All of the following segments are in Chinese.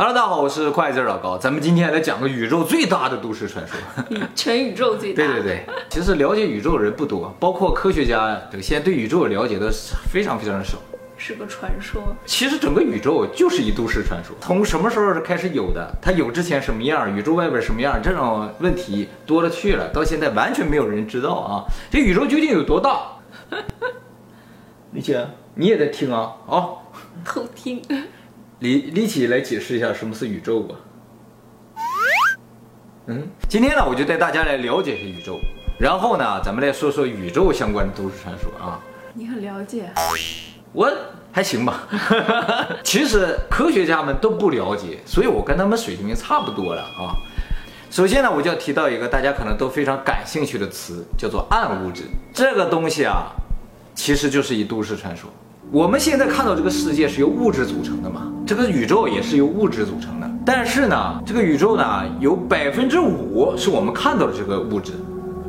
Hello，大家好，我是筷子老高，咱们今天来讲个宇宙最大的都市传说。全宇宙最大。对对对，其实了解宇宙的人不多，包括科学家，这个现在对宇宙了解的非常非常少。是个传说。其实整个宇宙就是一都市传说，从什么时候开始有的？它有之前什么样？宇宙外边什么样？这种问题多了去了，到现在完全没有人知道啊！这宇宙究竟有多大？李姐，你也在听啊？好，偷听。李李起来解释一下什么是宇宙吧。嗯，今天呢，我就带大家来了解一下宇宙，然后呢，咱们来说说宇宙相关的都市传说啊。你很了解，我还行吧。其实科学家们都不了解，所以我跟他们水平差不多了啊。首先呢，我就要提到一个大家可能都非常感兴趣的词，叫做暗物质。这个东西啊，其实就是一都市传说。我们现在看到这个世界是由物质组成的嘛？这个宇宙也是由物质组成的。但是呢，这个宇宙呢，有百分之五是我们看到的这个物质，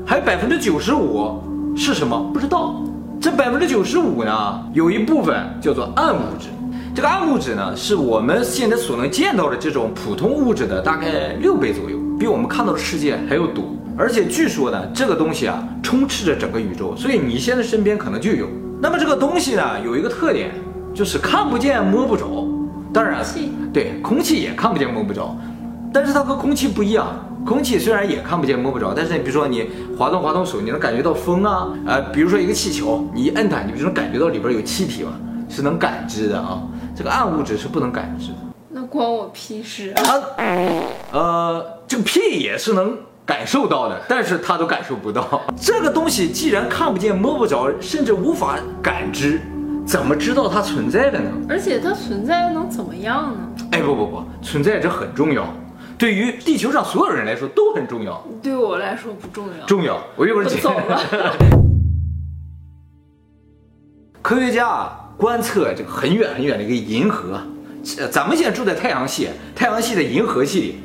还有百分之九十五是什么？不知道。这百分之九十五呢，有一部分叫做暗物质。这个暗物质呢，是我们现在所能见到的这种普通物质的大概六倍左右，比我们看到的世界还要多。而且据说呢，这个东西啊，充斥着整个宇宙，所以你现在身边可能就有。那么这个东西呢，有一个特点，就是看不见摸不着。当然，对，空气也看不见摸不着，但是它和空气不一样。空气虽然也看不见摸不着，但是你比如说你滑动滑动手，你能感觉到风啊，呃，比如说一个气球，你一摁它，你不就能感觉到里边有气体吗？是能感知的啊。这个暗物质是不能感知的。那关我屁事啊！呃，这个屁也是能。感受到的，但是他都感受不到。这个东西既然看不见、摸不着，甚至无法感知，怎么知道它存在的呢？而且它存在又能怎么样呢？哎，不不不，存在这很重要，对于地球上所有人来说都很重要。对我来说不重要。重要，我一会儿走了。科学家观测这个很远很远的一个银河，咱们现在住在太阳系，太阳系的银河系里。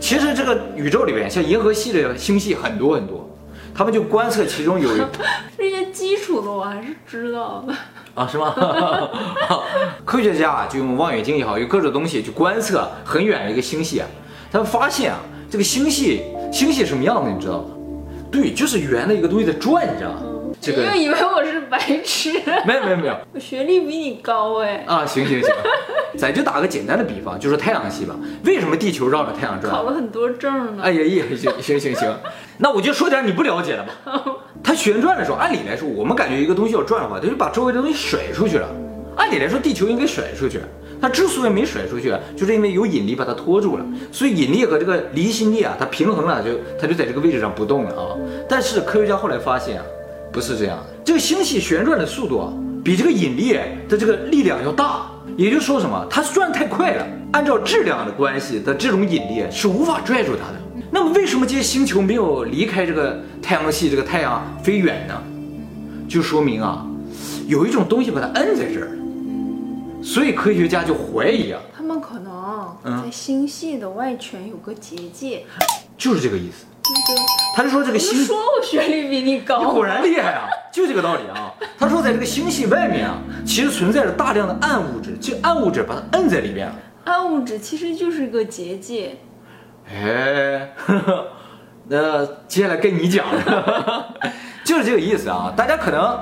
其实这个宇宙里边，像银河系的星系很多很多，他们就观测其中有 这些基础的，我还是知道的啊，是吗？科学家啊就用望远镜也好，有各种东西去观测很远的一个星系，他们发现啊，这个星系星系什么样的，你知道吗？对，就是圆的一个东西在转，你知道吗？这个以为我是白痴，没有没有没有，我学历比你高哎。啊，行行行。咱就打个简单的比方，就说太阳系吧。为什么地球绕着太阳转？考了很多证呢。哎呀，也行行行行，那我就说点你不了解的吧。它旋转的时候，按理来说，我们感觉一个东西要转的话，它就把周围的东西甩出去了。按理来说，地球应该甩出去。它之所以没甩出去，就是因为有引力把它拖住了。所以引力和这个离心力啊，它平衡了，就它就在这个位置上不动了啊。但是科学家后来发现啊，不是这样的。这个星系旋转的速度啊，比这个引力的这个力量要大。也就是说什么？它转太快了，按照质量的关系的这种引力是无法拽住它的。那么为什么这些星球没有离开这个太阳系，这个太阳飞远呢？就说明啊，有一种东西把它摁在这儿。所以科学家就怀疑啊，他们可能在星系的外圈有个结界，就是这个意思。他就说这个星，说我学历比你高，你果然厉害啊，就这个道理啊。他说在这个星系外面啊，其实存在着大量的暗物质，这暗物质把它摁在里边。暗物质其实就是个结界。哎，那接下来跟你讲，就是这个意思啊。大家可能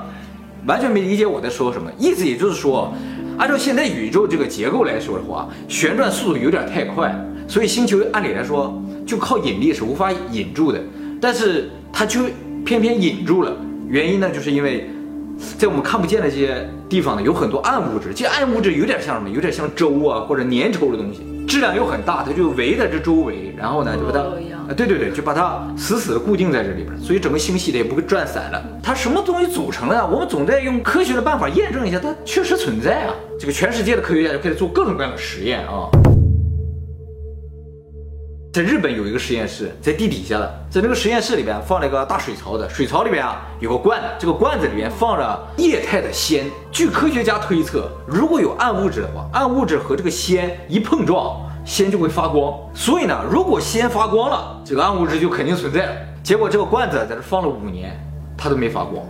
完全没理解我在说什么，意思也就是说，按照现在宇宙这个结构来说的话，旋转速度有点太快，所以星球按理来说。就靠引力是无法引住的，但是它就偏偏引住了。原因呢，就是因为在我们看不见的这些地方呢，有很多暗物质。这暗物质有点像什么？有点像粥啊，或者粘稠的东西，质量又很大，它就围在这周围，然后呢，就把它啊，对对对，就把它死死的固定在这里边，所以整个星系的也不会转散了。它什么东西组成的呀？我们总在用科学的办法验证一下，它确实存在啊。这个全世界的科学家就开始做各种各样的实验啊。在日本有一个实验室，在地底下的，在那个实验室里边放了一个大水槽子，水槽里边啊有个罐子，这个罐子里面放着液态的铅。据科学家推测，如果有暗物质的话，暗物质和这个铅一碰撞，铅就会发光。所以呢，如果铅发光了，这个暗物质就肯定存在了。结果这个罐子在这放了五年，它都没发光。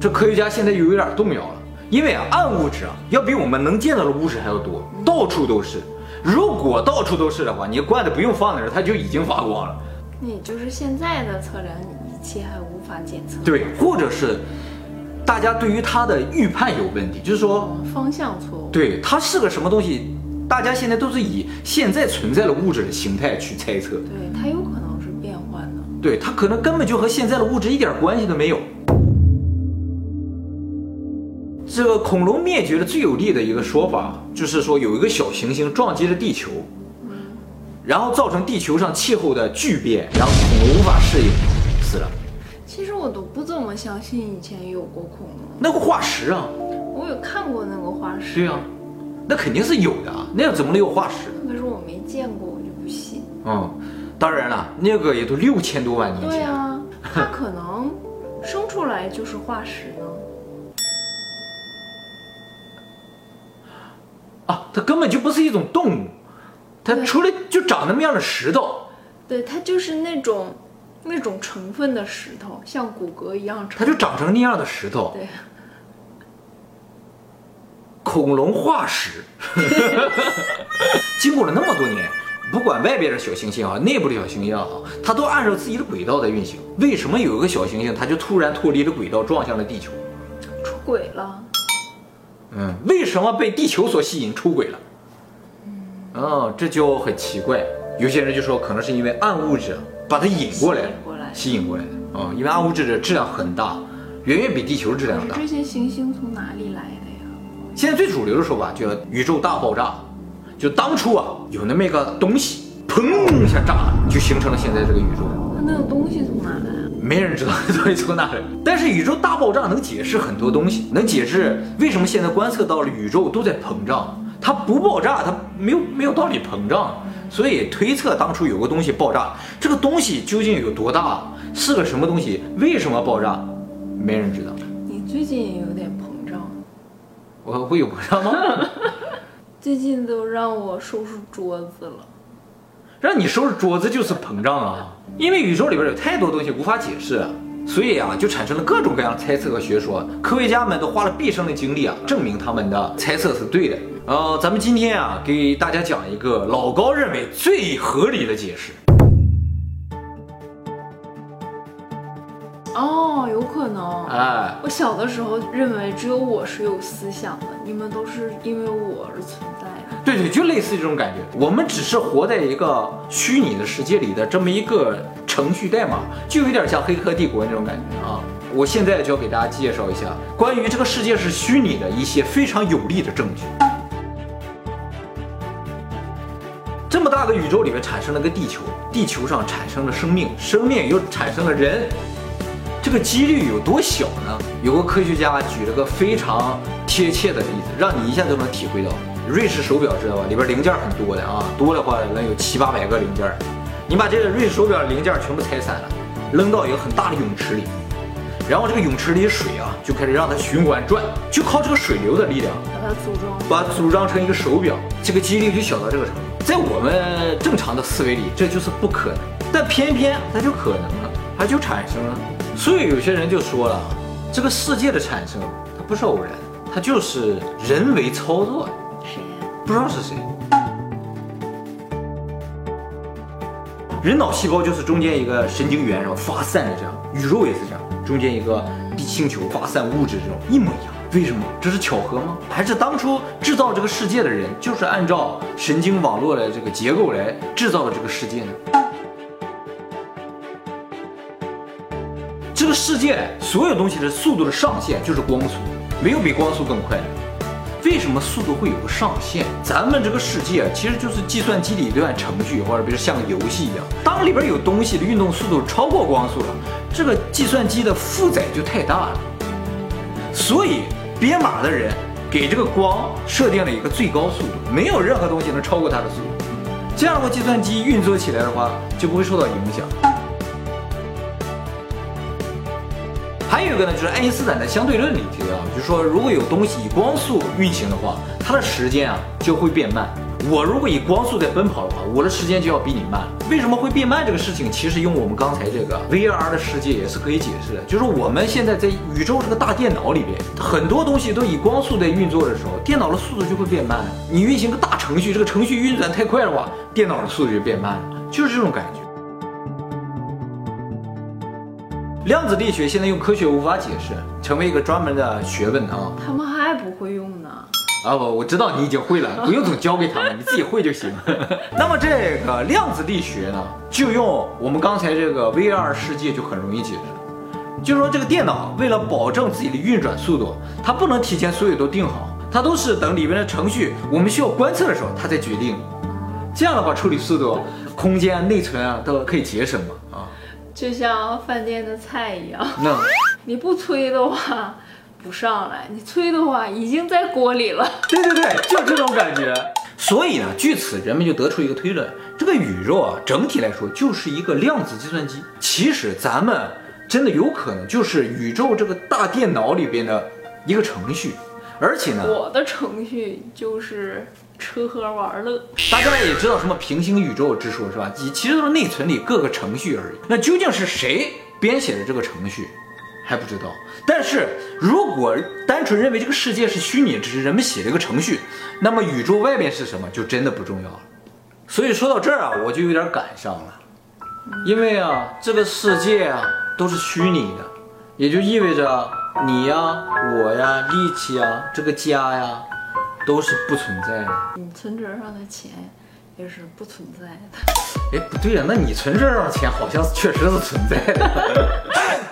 这科学家现在又有点动摇了，因为啊，暗物质啊要比我们能见到的物质还要多，到处都是。如果到处都是的话，你罐子不用放那儿，它就已经发光了。你就是现在的测量仪器还无法检测。对，或者是大家对于它的预判有问题，就是说方向错误。对，它是个什么东西？大家现在都是以现在存在的物质的形态去猜测。对，它有可能是变换的。对，它可能根本就和现在的物质一点关系都没有。这个恐龙灭绝的最有力的一个说法，就是说有一个小行星撞击了地球，然后造成地球上气候的巨变，然后恐龙无法适应，死了。其实我都不怎么相信以前有过恐龙。那个化石啊，我有看过那个化石。对啊，那肯定是有的啊，那样怎么能有化石？可是我没见过，我就不信。嗯，当然了，那个也都六千多万年前。对啊，它可能生出来就是化石啊，它根本就不是一种动物，它除了就长那么样的石头。对，它就是那种那种成分的石头，像骨骼一样。它就长成那样的石头。对。恐龙化石，经过了那么多年，不管外边的小行星啊，内部的小行星啊，它都按照自己的轨道在运行。为什么有一个小行星它就突然脱离了轨道，撞向了地球？出轨了。嗯，为什么被地球所吸引出轨了？嗯，这就很奇怪。有些人就说，可能是因为暗物质把它引过来，吸引过来的。啊，因为暗物质的质量很大，远远比地球质量大。这些行星从哪里来的呀？现在最主流的说法叫宇宙大爆炸，就当初啊有那么一个东西，砰一下炸了，就形成了现在这个宇宙。那那个东西从哪来？没人知道这东西从哪来，但是宇宙大爆炸能解释很多东西，能解释为什么现在观测到了宇宙都在膨胀。它不爆炸，它没有没有道理膨胀，所以推测当初有个东西爆炸，这个东西究竟有多大，是个什么东西，为什么爆炸，没人知道。你最近也有点膨胀，我会有膨胀吗？最近都让我收拾桌子了。让你收拾桌子就是膨胀啊！因为宇宙里边有太多东西无法解释，所以啊，就产生了各种各样的猜测和学说。科学家们都花了毕生的精力啊，证明他们的猜测是对的。呃，咱们今天啊，给大家讲一个老高认为最合理的解释。哦，有可能。哎，我小的时候认为只有我是有思想的，你们都是因为我而存在的。对对，就类似这种感觉。我们只是活在一个虚拟的世界里的这么一个程序代码，就有点像《黑客帝国》那种感觉啊。我现在就要给大家介绍一下关于这个世界是虚拟的一些非常有力的证据。这么大的宇宙里面产生了个地球，地球上产生了生命，生命又产生了人。这个几率有多小呢？有个科学家举了个非常贴切的例子，让你一下都能体会到。瑞士手表知道吧？里边零件很多的啊，多的话能有七八百个零件。你把这个瑞士手表零件全部拆散了，扔到一个很大的泳池里，然后这个泳池里的水啊就开始让它循环转，就靠这个水流的力量把它组装，把组装成一个手表，这个几率就小到这个程度。在我们正常的思维里，这就是不可能，但偏偏它就可能了，它就产生了。所以有些人就说了，这个世界的产生它不是偶然，它就是人为操作。不知道是谁。人脑细胞就是中间一个神经元，然后发散的这样。宇宙也是这样，中间一个地星球发散物质这种一模一样。为什么？这是巧合吗？还是当初制造这个世界的人就是按照神经网络的这个结构来制造的这个世界呢？这个世界所有东西的速度的上限就是光速，没有比光速更快的。为什么速度会有个上限？咱们这个世界其实就是计算机的一段程序，或者比如像个游戏一样。当里边有东西的运动速度超过光速了，这个计算机的负载就太大了。所以编码的人给这个光设定了一个最高速度，没有任何东西能超过它的速度。这样的话，计算机运作起来的话就不会受到影响。有一个呢，就是爱因斯坦的相对论里提到，就是说如果有东西以光速运行的话，它的时间啊就会变慢。我如果以光速在奔跑的话，我的时间就要比你慢。为什么会变慢？这个事情其实用我们刚才这个 VR 的世界也是可以解释的。就是我们现在在宇宙这个大电脑里边，很多东西都以光速在运作的时候，电脑的速度就会变慢。你运行个大程序，这个程序运转太快的话，电脑的速度就变慢了，就是这种感觉。量子力学现在用科学无法解释，成为一个专门的学问啊。他们还不会用呢。啊不，我知道你已经会了，不用总教给他们，你自己会就行。那么这个量子力学呢，就用我们刚才这个 VR 世界就很容易解释，就是说这个电脑为了保证自己的运转速度，它不能提前所有都定好，它都是等里面的程序我们需要观测的时候，它才决定。这样的话处理速度、空间、内存啊都可以节省嘛啊。就像饭店的菜一样，那 你不催的话不上来，你催的话已经在锅里了。对对对，就这种感觉。所以呢，据此人们就得出一个推论：这个宇宙啊，整体来说就是一个量子计算机。其实咱们真的有可能就是宇宙这个大电脑里边的一个程序，而且呢，我的程序就是吃喝玩乐。大家也知道什么平行宇宙之说是吧？其其实都是内存里各个程序而已。那究竟是谁编写的这个程序，还不知道。但是如果单纯认为这个世界是虚拟，只是人们写了一个程序，那么宇宙外面是什么就真的不重要了。所以说到这儿啊，我就有点感伤了，因为啊，这个世界啊都是虚拟的，也就意味着你呀、我呀、力气呀、这个家呀，都是不存在的。你存折上的钱也是不存在的。哎，不对呀、那你存折上的钱好像确实是存在的。